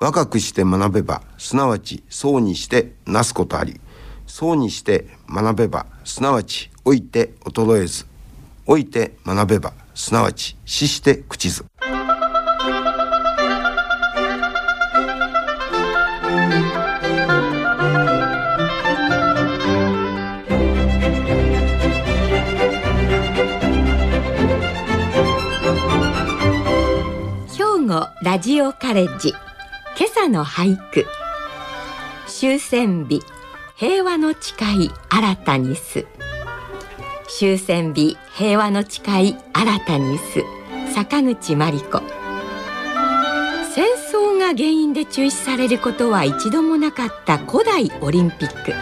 若くして学べばすなわちそうにしてなすことあり。そうにして学べばすなわち老いて衰えず老いて学べばすなわち死して朽ちず。兵庫ラジオカレッジ。今朝の俳句。終戦日平和の誓い新たにす。終戦日平和の誓い新たにす。坂口真理子。戦争が原因で中止されることは一度もなかった古代オリンピック。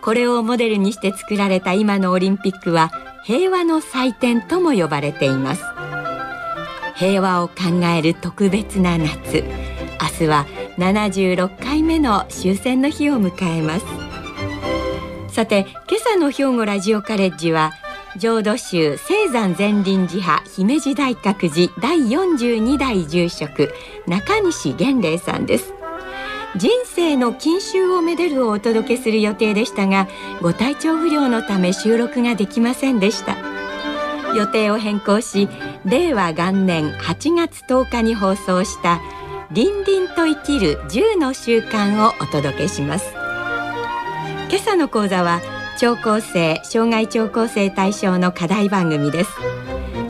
これをモデルにして作られた今のオリンピックは平和の祭典とも呼ばれています。平和を考える特別な夏。明日は76回目の終戦の日を迎えます。さて今朝の兵庫ラジオカレッジは浄土宗青山善林寺派姫路大覚寺第42代住職中西玄礼さんです。人生の金秋をめでるをお届けする予定でしたがご体調不良のため収録ができませんでした。予定を変更し令和元年8月10日に放送した凛々と生きる1の習慣をお届けします。今朝の講座は聴講生障害聴講生対象の課題番組です。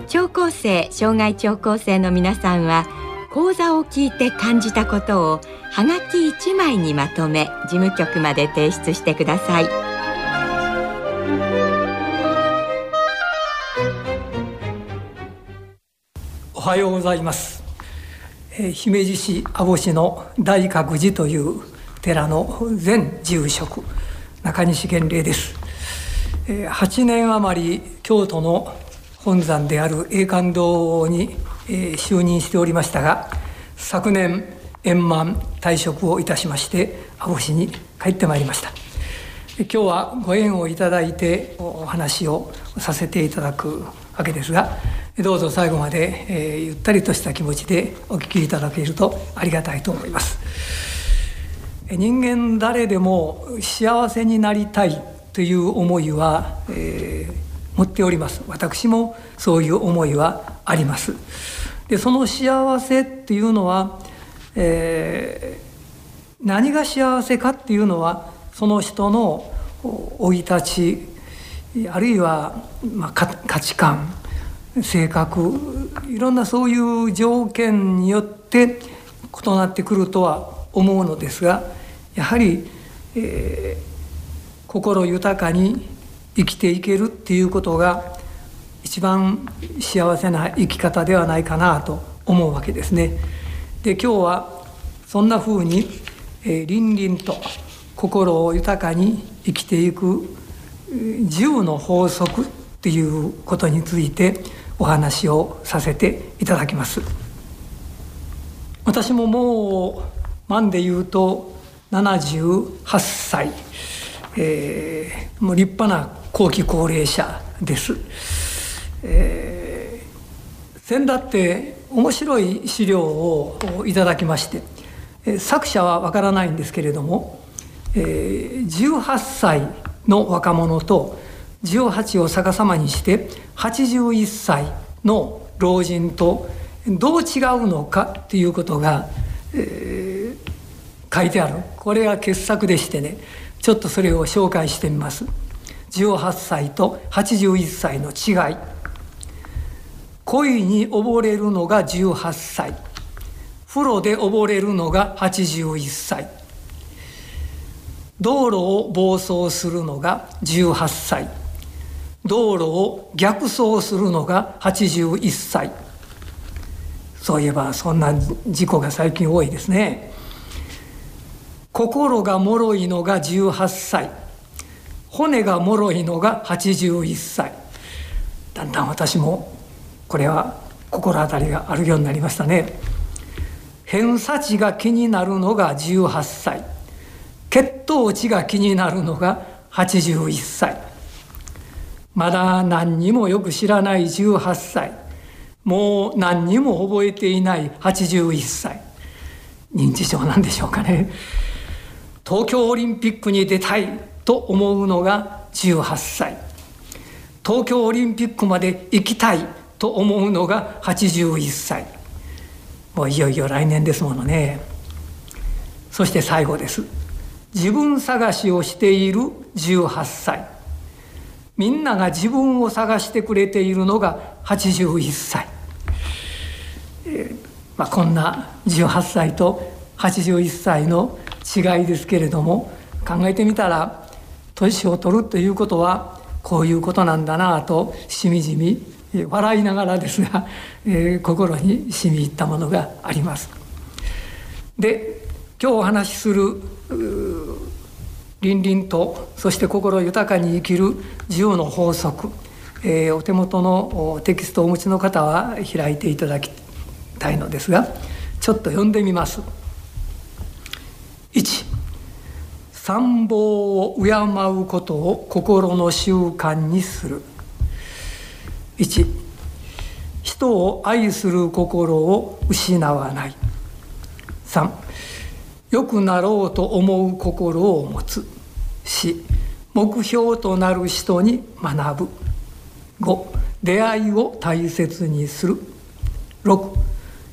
聴講生障害聴講生の皆さんは講座を聞いて感じたことをはがき1枚にまとめ事務局まで提出してください。おはようございます、え姫路市阿保市の大覚寺という寺の前住職中西玄礼です、え8年余り京都の本山である永観堂に、え就任しておりましたが昨年円満退職をいたしまして阿保市に帰ってまいりました。今日はご縁をいただいてお話をさせていただくわけですがどうぞ最後まで、えーゆったりとした気持ちでお聞きいただけるとありがたいと思います。人間誰でも幸せになりたいという思いは、えー持っております。私もそういう思いはあります。でその幸せっていうのは、えー何が幸せかっていうのはその人の生い立ちあるいは、まあ、価値観性格いろんなそういう条件によって異なってくるとは思うのですがやはり、えー心豊かに生きていけるっていうことが一番幸せな生き方ではないかなと思うわけですね。で今日はそんなふうに、えー、凛々と心を豊かに生きていく10の法則っていうことについてお話をさせていただきます。私ももう満で言うと78歳、えーもう立派な後期高齢者です。えー先だって面白い資料をいただきまして作者はわからないんですけれども、えー18歳の若者と18を逆さまにして81歳の老人とどう違うのかっていうことが、えー書いてある。これが傑作でしてね。ちょっとそれを紹介してみます。18歳と81歳の違い。恋に溺れるのが18歳。風呂で溺れるのが81歳。道路を暴走するのが18歳。道路を逆走するのが81歳。そういえばそんな事故が最近多いですね。心が脆いのが18歳。骨が脆いのが81歳。だんだん私もこれは心当たりがあるようになりましたね。偏差値が気になるのが18歳。血糖値が気になるのが81歳。まだ何にもよく知らない18歳。もう何にも覚えていない81歳。認知症なんでしょうかね。東京オリンピックに出たいと思うのが18歳。東京オリンピックまで行きたいと思うのが81歳。もういよいよ来年ですものね。そして最後です。自分探しをしている18歳みんなが自分を探してくれているのが81歳、えまあ、こんな18歳と81歳の違いですけれども考えてみたら年を取るということはこういうことなんだなとしみじみ笑いながらですが、えー、心に染み入ったものがあります。で今日お話しする倫々とそして心豊かに生きる10の法則、えー、お手元のテキストをお持ちの方は開いていただきたいのですがちょっと読んでみます。1参謀を敬うことを心の習慣にする1人を愛する心を失わない3良くなろうと思う心を持つ。4目標となる人に学ぶ。5出会いを大切にする。6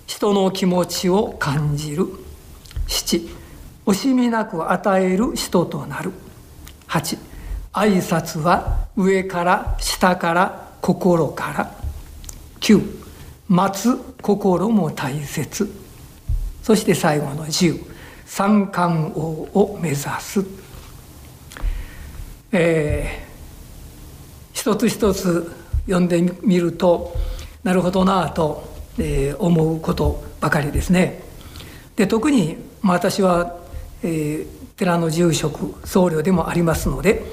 人の気持ちを感じる。7惜しみなく与える人となる。8挨拶は上から下から心から。9待つ心も大切。そして最後の10三冠王を目指す、えー、一つ一つ読んでみるとなるほどなと、えー、思うことばかりですね。で特に、まあ、私は、えー、寺の住職僧侶でもありますので、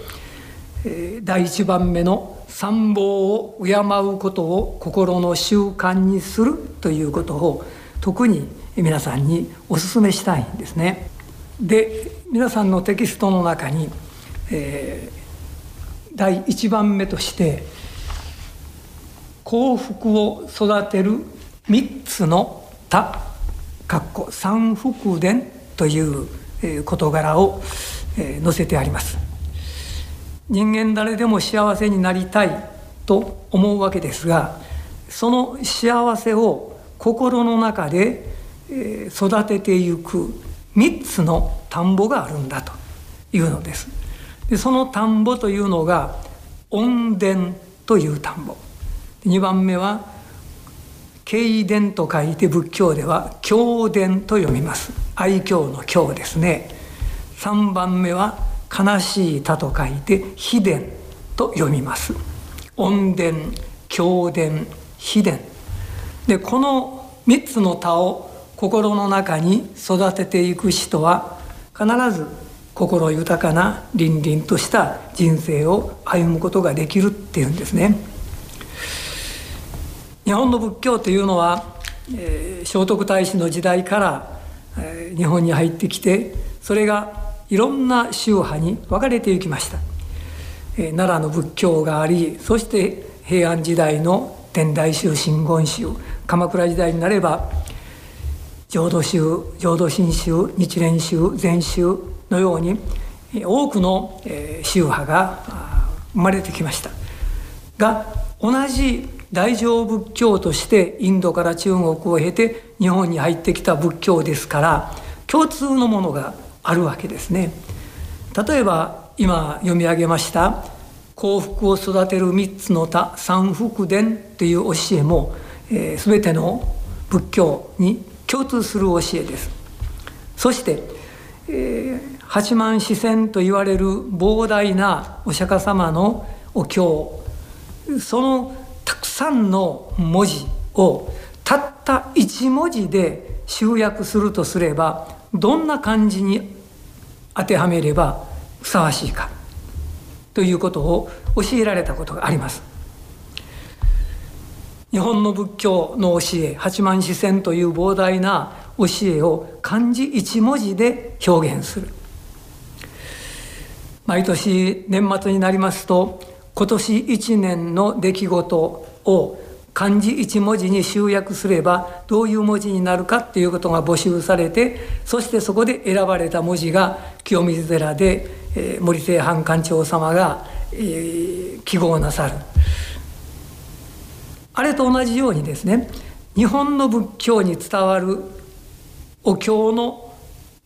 えー、第一番目の参謀を敬うことを心の習慣にするということを特に皆さんにお勧めしたいんですね。で皆さんのテキストの中に、えー、第一番目として幸福を育てる3つの他かっこ三福伝という事柄を載せてあります人間誰でも幸せになりたいと思うわけですがその幸せを心の中で育てていく3つの田んぼがあるんだというのです。でその田んぼというのが恩田という田んぼ。2番目は経伝と書いて仏教では経伝と読みます。愛嬌の経ですね。3番目は悲しい田と書いて秘伝と読みます。恩田経伝秘伝。でこの3つの田を心の中に育てていく人は必ず心豊かな凛々とした人生を歩むことができるっていうんですね。日本の仏教というのは、えー、聖徳太子の時代から、えー、日本に入ってきてそれがいろんな宗派に分かれていきました、えー、奈良の仏教がありそして平安時代の天台宗真言宗鎌倉時代になれば浄土宗浄土真宗日蓮宗禅宗のように多くの宗派が生まれてきました。が同じ大乗仏教としてインドから中国を経て日本に入ってきた仏教ですから共通のものがあるわけですね。例えば今読み上げました幸福を育てる3つの他三福伝という教えも、えー、全ての仏教に共通する教えですそして、えー、八万四千と言われる膨大なお釈迦様のお経そのたくさんの文字をたった一文字で集約するとすればどんな漢字に当てはめればふさわしいかということを教えられたことがあります。日本の仏教の教え八万四千という膨大な教えを漢字一文字で表現する。毎年年末になりますと今年一年の出来事を漢字一文字に集約すればどういう文字になるかっていうことが募集されてそしてそこで選ばれた文字が清水寺で、えー、森清藩館長様が、えー、記号なさる。あれと同じようにですね日本の仏教に伝わるお経の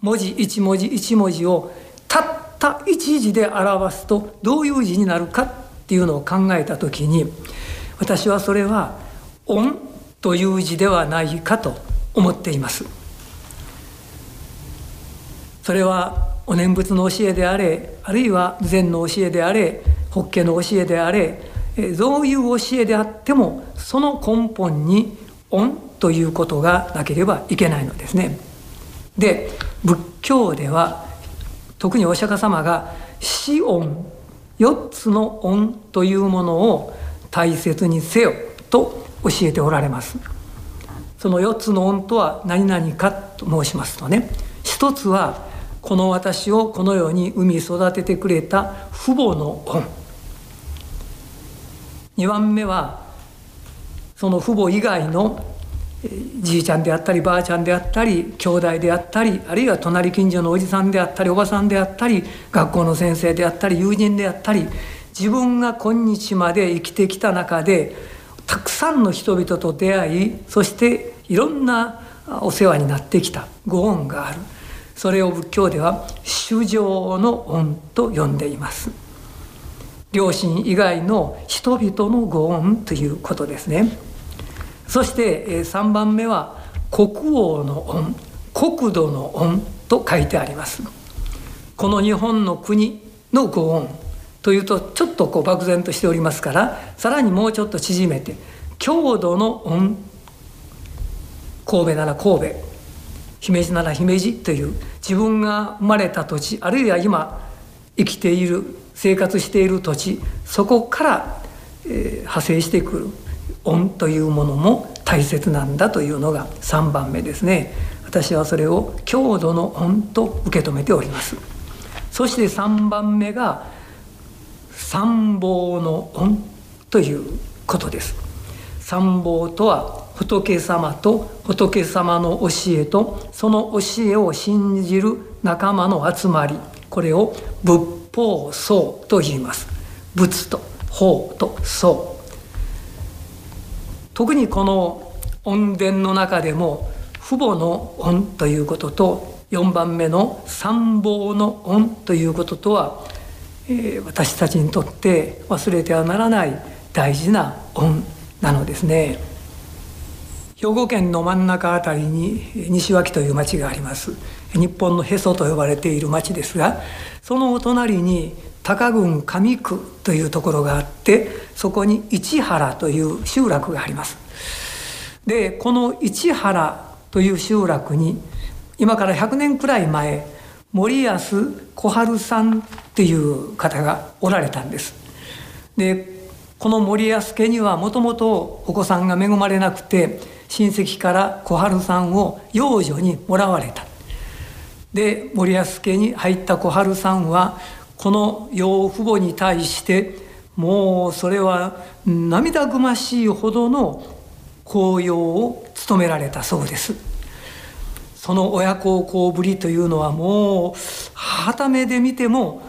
文字一文字一文字をたった一字で表すとどういう字になるかっていうのを考えた時に私はそれは「恩」という字ではないかと思っています。それはお念仏の教えであれあるいは禅の教えであれ法華の教えであれどういう教えであってもその根本に「恩」ということがなければいけないのですね。で仏教では特にお釈迦様が「死恩」4つの「恩」というものを大切にせよと教えておられます。その4つの恩とは何々かと申しますとね。一つはこの私をこのように産み育ててくれた父母の恩。2番目はその父母以外のじいちゃんであったりばあちゃんであったり兄弟であったりあるいは隣近所のおじさんであったりおばさんであったり学校の先生であったり友人であったり自分が今日まで生きてきた中でたくさんの人々と出会いそしていろんなお世話になってきたご恩がある。それを仏教では「衆生の恩」と呼んでいます。両親以外の人々のご恩ということですね。そして3番目は「国王の恩」「国土の恩」と書いてあります。この日本の国のご恩というとちょっとこう漠然としておりますからさらにもうちょっと縮めて郷土の恩。神戸なら神戸姫路なら姫路という自分が生まれた土地あるいは今生きている生活している土地そこから、えー、派生してくる恩というものも大切なんだというのが3番目ですね。私はそれを郷土の恩と受け止めております。そして3番目が参謀の恩ということです。参謀とは仏様と仏様の教えとその教えを信じる仲間の集まりこれを仏法僧と言います。仏と法と僧特にこの恩伝の中でも父母の恩ということと4番目の参謀の恩ということとはえー、私たちにとって忘れてはならない大事な恩なのですね。兵庫県の真ん中あたりに西脇という町があります。日本のへそと呼ばれている町ですがそのお隣に高郡上区というところがあってそこに市原という集落がありますでこの市原という集落に今から100年くらい前森安小春さんっていう方がおられたんです。でこの森安家にはもともとお子さんが恵まれなくて親戚から小春さんを養女にもらわれた。で森安家に入った小春さんはこの養父母に対してもうそれは涙ぐましいほどの紅葉を務められたそうです。その親孝行ぶりというのはもうはためで見ても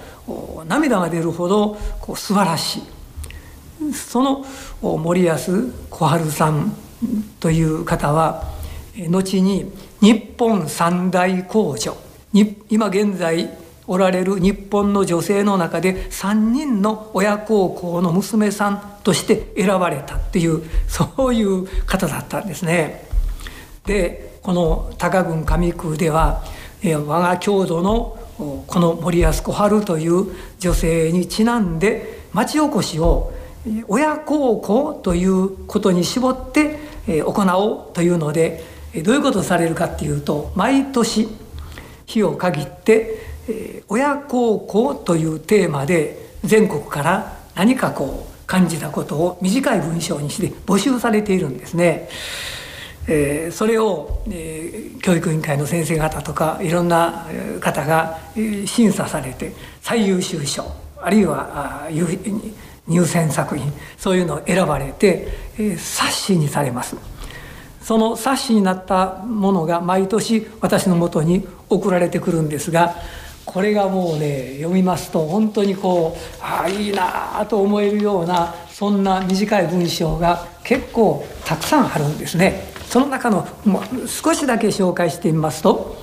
涙が出るほどこう素晴らしいその森安小春さんという方は後に日本三大公女今現在おられる日本の女性の中で3人の親孝行の娘さんとして選ばれたっていうそういう方だったんですね。でこの高郡上区では、え我が郷土のこの森安小春という女性にちなんで町おこしを親孝行ということに絞って行おうというのでどういうことをされるかっていうと毎年日を限って親孝行というテーマで全国から何かこう感じたことを短い文章にして募集されているんですね。えー、それを、えー、教育委員会の先生方とかいろんな方が審査されて最優秀賞あるいはあ入選作品そういうのを選ばれて、えー、冊子にされますその冊子になったものが毎年私のもとに送られてくるんですがこれがもうね読みますと本当にこうああいいなあと思えるようなそんな短い文章が結構たくさんあるんですね。その中のもう少しだけ紹介してみますと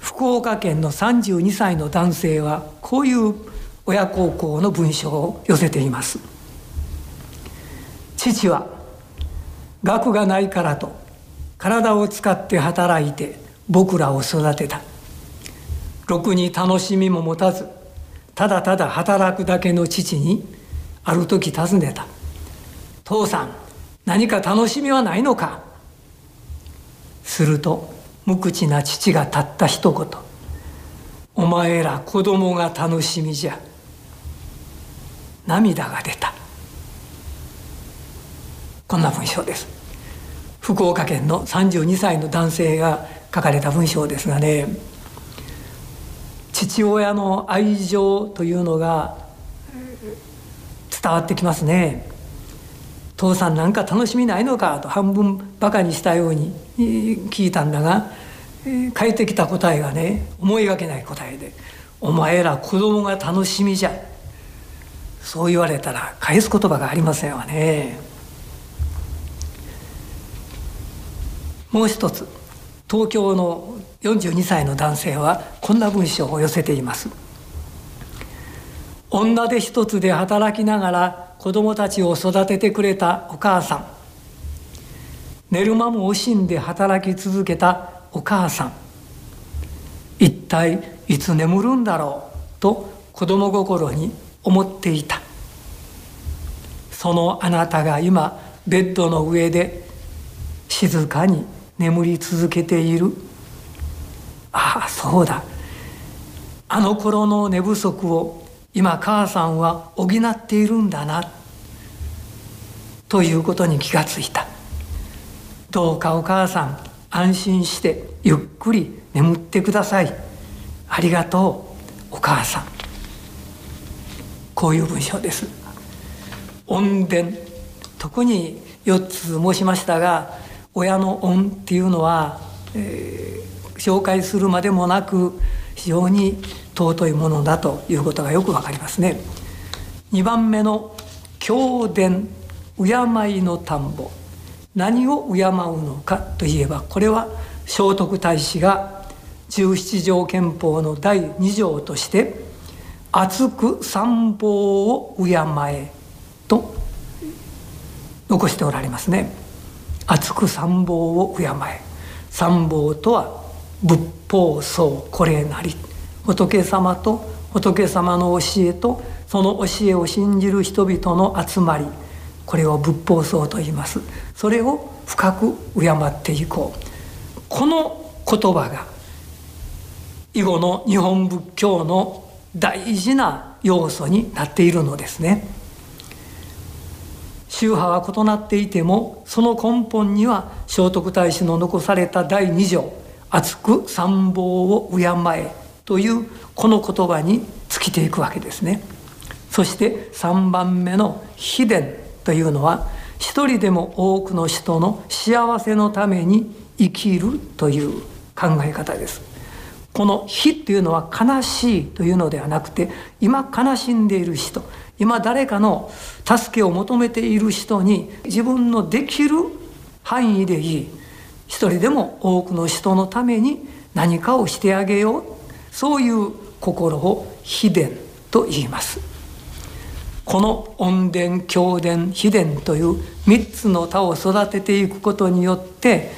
福岡県の32歳の男性はこういう親孝行の文章を寄せています。父は学がないからと体を使って働いて僕らを育てた。ろくに楽しみも持たずただただ働くだけの父にある時尋ねた「父さん何か楽しみはないのか?」すると無口な父がたった一言「お前ら子供が楽しみじゃ」涙が出た。こんな文章です。福岡県の32歳の男性が書かれた文章ですがね父親の愛情というのが伝わってきますね。父さんなんか楽しみないのかと半分バカにしたように聞いたんだが返ってきた答えがね思いがけない答えで「お前ら子供が楽しみじゃ」そう言われたら返す言葉がありませんわね。もう一つ東京の42歳の男性はこんな文章を寄せています。女手一つで働きながら子供たちを育ててくれたお母さん。寝る間も惜しんで働き続けたお母さん。一体いつ眠るんだろう？と子供心に思っていた。そのあなたが今ベッドの上で静かに眠り続けている。ああそうだ。あの頃の寝不足を今母さんは補っているんだな。ということに気がついた。どうかお母さん安心してゆっくり眠ってください。ありがとうお母さん。こういう文章です。恩伝。特に4つ申しましたが親の恩っていうのは、えー紹介するまでもなく非常に尊いものだということがよくわかりますね。2番目の教伝敬いの田んぼ何を敬うのかといえばこれは聖徳太子が十七条憲法の第2条として「厚く参謀を敬え」と残しておられますね。厚く参謀を敬え。参謀とは仏法僧これなり。仏様と仏様の教えとその教えを信じる人々の集まり。これを仏法僧と言います。それを深く敬っていこう。この言葉が以後の日本仏教の大事な要素になっているのですね。宗派は異なっていてもその根本には聖徳太子の残された第二条厚く参謀を敬えというこの言葉に尽きていくわけですね。そして3番目の「秘伝」というのは一人でも多くの人の幸せのために生きるという考え方です。この「非」っていうのは悲しいというのではなくて今悲しんでいる人今誰かの助けを求めている人に自分のできる範囲でいい一人でも多くの人のために何かをしてあげよう。そういう心を秘伝と言います。この恩伝教伝秘伝という3つの田を育てていくことによって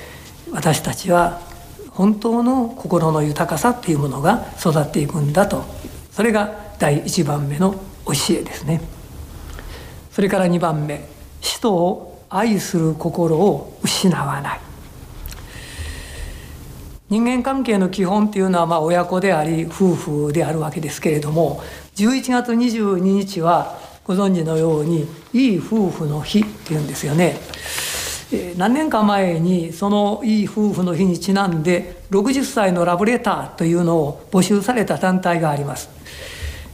私たちは本当の心の豊かさっていうものが育っていくんだと。それが第1番目の教えですねそれから2番目人を愛する心を失わない人間関係の基本っていうのはまあ親子であり夫婦であるわけですけれども11月22日はご存知のようにいい夫婦の日っていうんですよね。何年か前にそのいい夫婦の日にちなんで60歳のラブレターというのを募集された団体があります。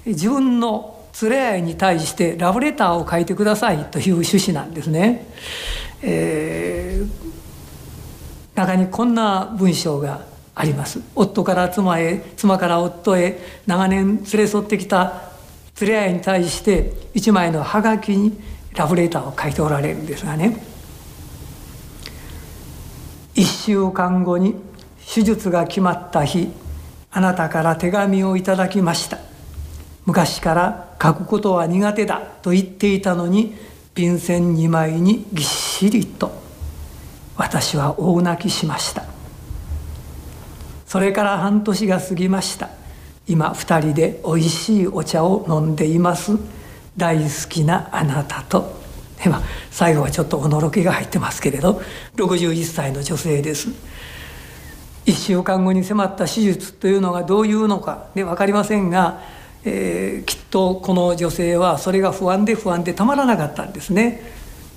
自分の連れ合いに対してラブレターを書いてくださいという趣旨なんですね。えー、中にこんな文章があります。夫から妻へ妻から夫へ長年連れ添ってきた連れ合いに対して一枚のハガキにラブレターを書いておられるんですがね。1週間後に手術が決まった日あなたから手紙をいただきました。昔から書くことは苦手だと言っていたのに便箋2枚にぎっしりと私は大泣きしました。それから半年が過ぎました。今2人でおいしいお茶を飲んでいます。大好きなあなたと。今最後はちょっとおのろけが入ってますけれど61歳の女性です。1週間後に迫った手術というのがどういうのかで分かりませんが、えー、きっとこの女性はそれが不安で不安でたまらなかったんですね。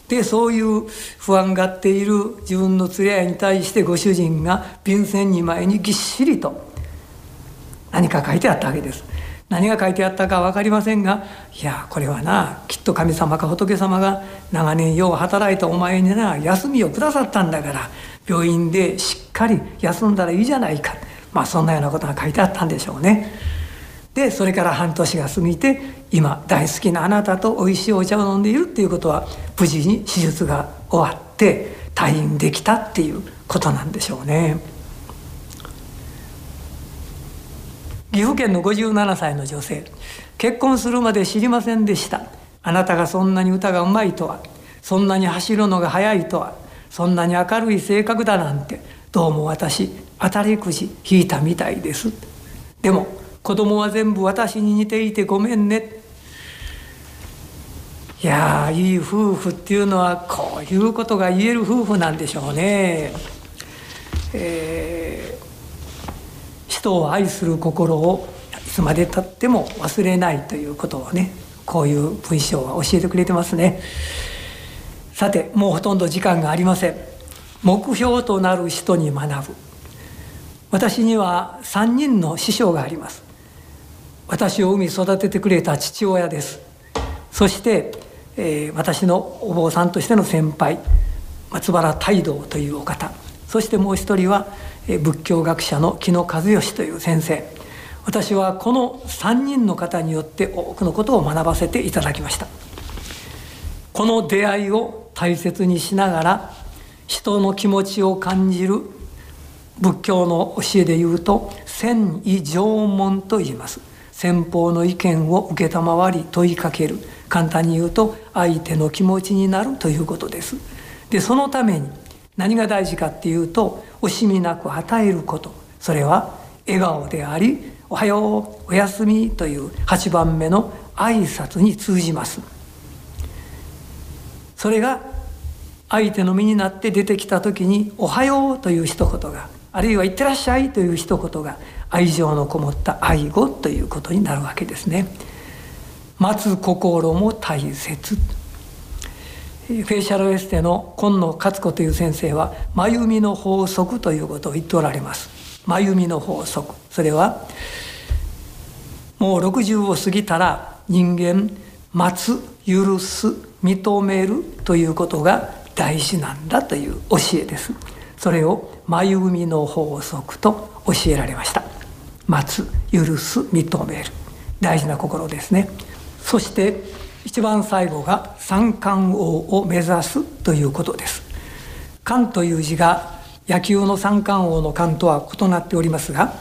でそういう不安がっている自分の連れ合いに対してご主人が便箋2枚にぎっしりと何か書いてあったわけです。何が書いてあったか分かりませんがいやこれはなきっと神様か仏様が長年よう働いたお前にな休みをくださったんだから病院でしっかり休んだらいいじゃないかまあそんなようなことが書いてあったんでしょうね。でそれから半年が過ぎて今大好きなあなたとおいしいお茶を飲んでいるっていうことは無事に手術が終わって退院できたっていうことなんでしょうね。岐阜県の57歳の女性結婚するまで知りませんでしたあなたがそんなに歌がうまいとはそんなに走るのが速いとはそんなに明るい性格だなんてどうも私当たりくじ引いたみたいですでも子供は全部私に似ていてごめんねいやいい夫婦っていうのはこういうことが言える夫婦なんでしょうね。えー、人を愛する心をいつまでたっても忘れないということをねこういう文章は教えてくれてますね。さてもうほとんど時間がありません目標となる人に学ぶ私には3人の師匠があります私を産み育ててくれた父親です。そして、えー、私のお坊さんとしての先輩松原泰道というお方。そしてもう一人は、えー、仏教学者の木野和義という先生。私はこの3人の方によって多くのことを学ばせていただきました。この出会いを大切にしながら人の気持ちを感じる仏教の教えで言うと戦意縄文と言います。先方の意見を承り問いかける。簡単に言うと相手の気持ちになるということです。でそのために何が大事かっていうと惜しみなく与えること。それは笑顔であり「おはようおやすみ」という8番目の挨拶に通じます。それが相手の身になって出てきた時に「おはよう」という一言があるいは「いってらっしゃい」という一言が愛情のこもった愛語ということになるわけですね。待つ心も大切フェイシャルエステの今野勝子という先生は「真由美の法則」ということを言っておられます。真由美の法則それはもう60を過ぎたら人間待つ許す認めるということが大事なんだという教えですそれを真海の法則と教えられました待つ許す認める。大事な心ですね。そして一番最後が三冠王を目指すということです。冠という字が野球の三冠王の冠とは異なっておりますが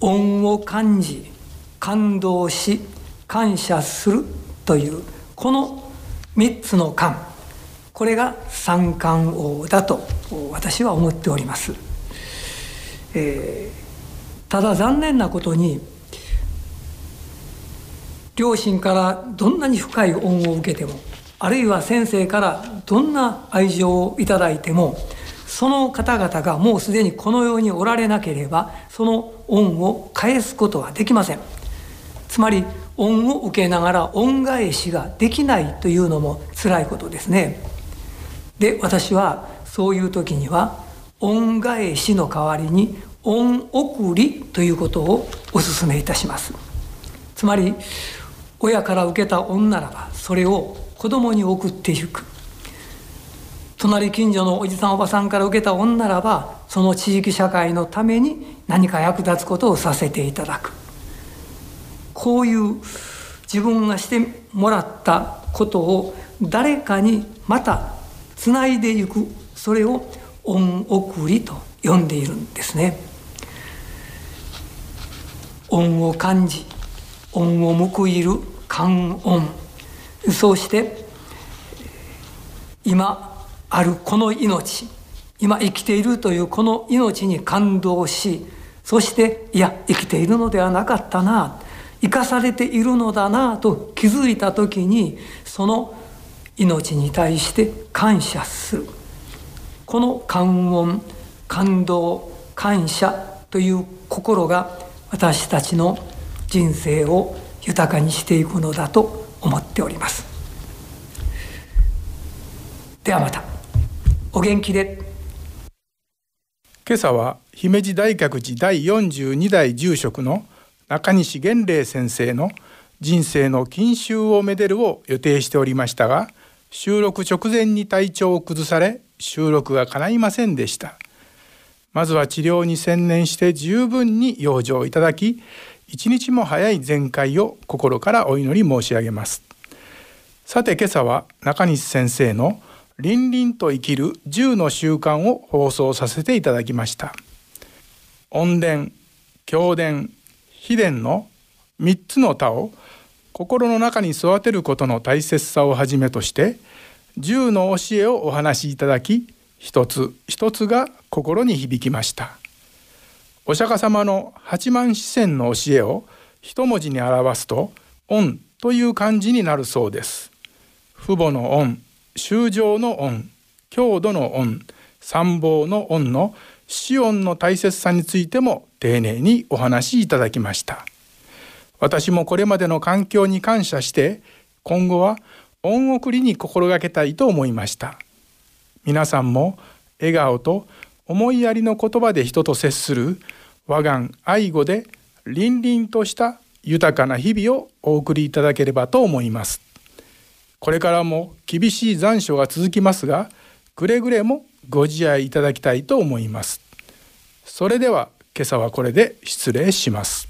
恩を感じ感動し感謝するというこの3つの冠これが三冠王だと私は思っております、え、ただ残念なことに両親からどんなに深い恩を受けてもあるいは先生からどんな愛情をいただいてもその方々がもうすでにこの世におられなければその恩を返すことはできませんつまり恩を受けながら恩返しができないというのも辛いことですね。で私はそういう時には恩返しの代わりに恩送りということをお勧めいたします。つまり親から受けた恩ならばそれを子供に送っていく隣近所のおじさんおばさんから受けた恩ならばその地域社会のために何か役立つことをさせていただくこういう自分がしてもらったことを誰かにまたつないでいくそれを恩送りと呼んでいるんですね。恩を感じ恩を報いる感恩。そうして今あるこの命今生きているというこの命に感動しそしていや生きているのではなかったな生かされているのだなと気づいた時にその命に対して感謝する。この感恩感動感謝という心が私たちの人生を豊かにしていくのだと思っております。ではまた。お元気で。今朝は姫路大覚寺第42代住職の中西玄礼先生の人生の禁酒をめでるを予定しておりましたが収録直前に体調を崩され収録が叶いませんでした。まずは治療に専念して十分に養生いただき一日も早い全開を心からお祈り申し上げます。さて今朝は中西先生の凛々と生きる10の習慣を放送させていただきました。音伝教伝秘伝の3つの他を心の中に育てることの大切さをはじめとして10の教えをお話しいただき一つ一つが心に響きました。お釈迦様の八万四千の教えを一文字に表すと「恩」という漢字になるそうです。父母の恩修正の恩郷土の恩参謀の恩の死恩の大切さについても丁寧にお話しいただきました。私もこれまでの環境に感謝して今後は恩送りに心がけたいと思いました。皆さんも笑顔と思いやりの言葉で人と接する和願愛語で凛々とした豊かな日々をお送りいただければと思います。これからも厳しい残暑が続きますがくれぐれもご自愛いただきたいと思います。それでは今朝はこれで失礼します。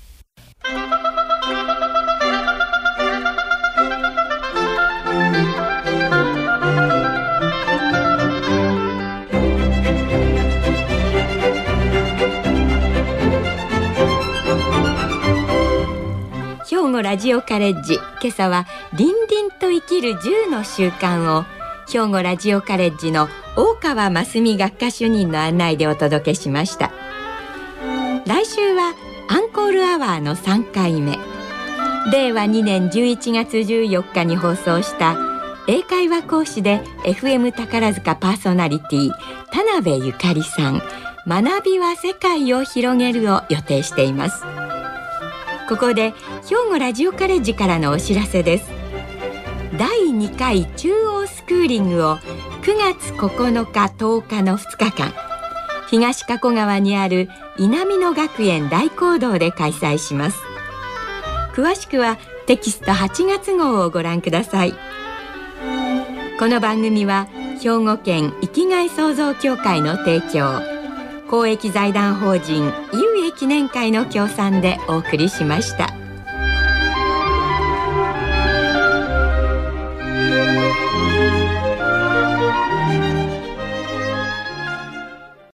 兵庫ラジオカレッジ。今朝は凛々と生きる10の習慣を兵庫ラジオカレッジの大川真澄学科主任の案内でお届けしました。来週はアンコールアワーの3回目。令和2年11月14日に放送した英会話講師で FM 宝塚パーソナリティ田辺ゆかりさん。学びは世界を広げるを予定しています。ここで兵庫ラジオカレッジからのお知らせです。第2回中央スクーリングを9月9日10日の2日間東加古川にある稲美野学園大講堂で開催します。詳しくはテキスト8月号をご覧ください。この番組は兵庫県生きがい創造協会の提供。公益財団法人有益記念会の協賛でお送りしました。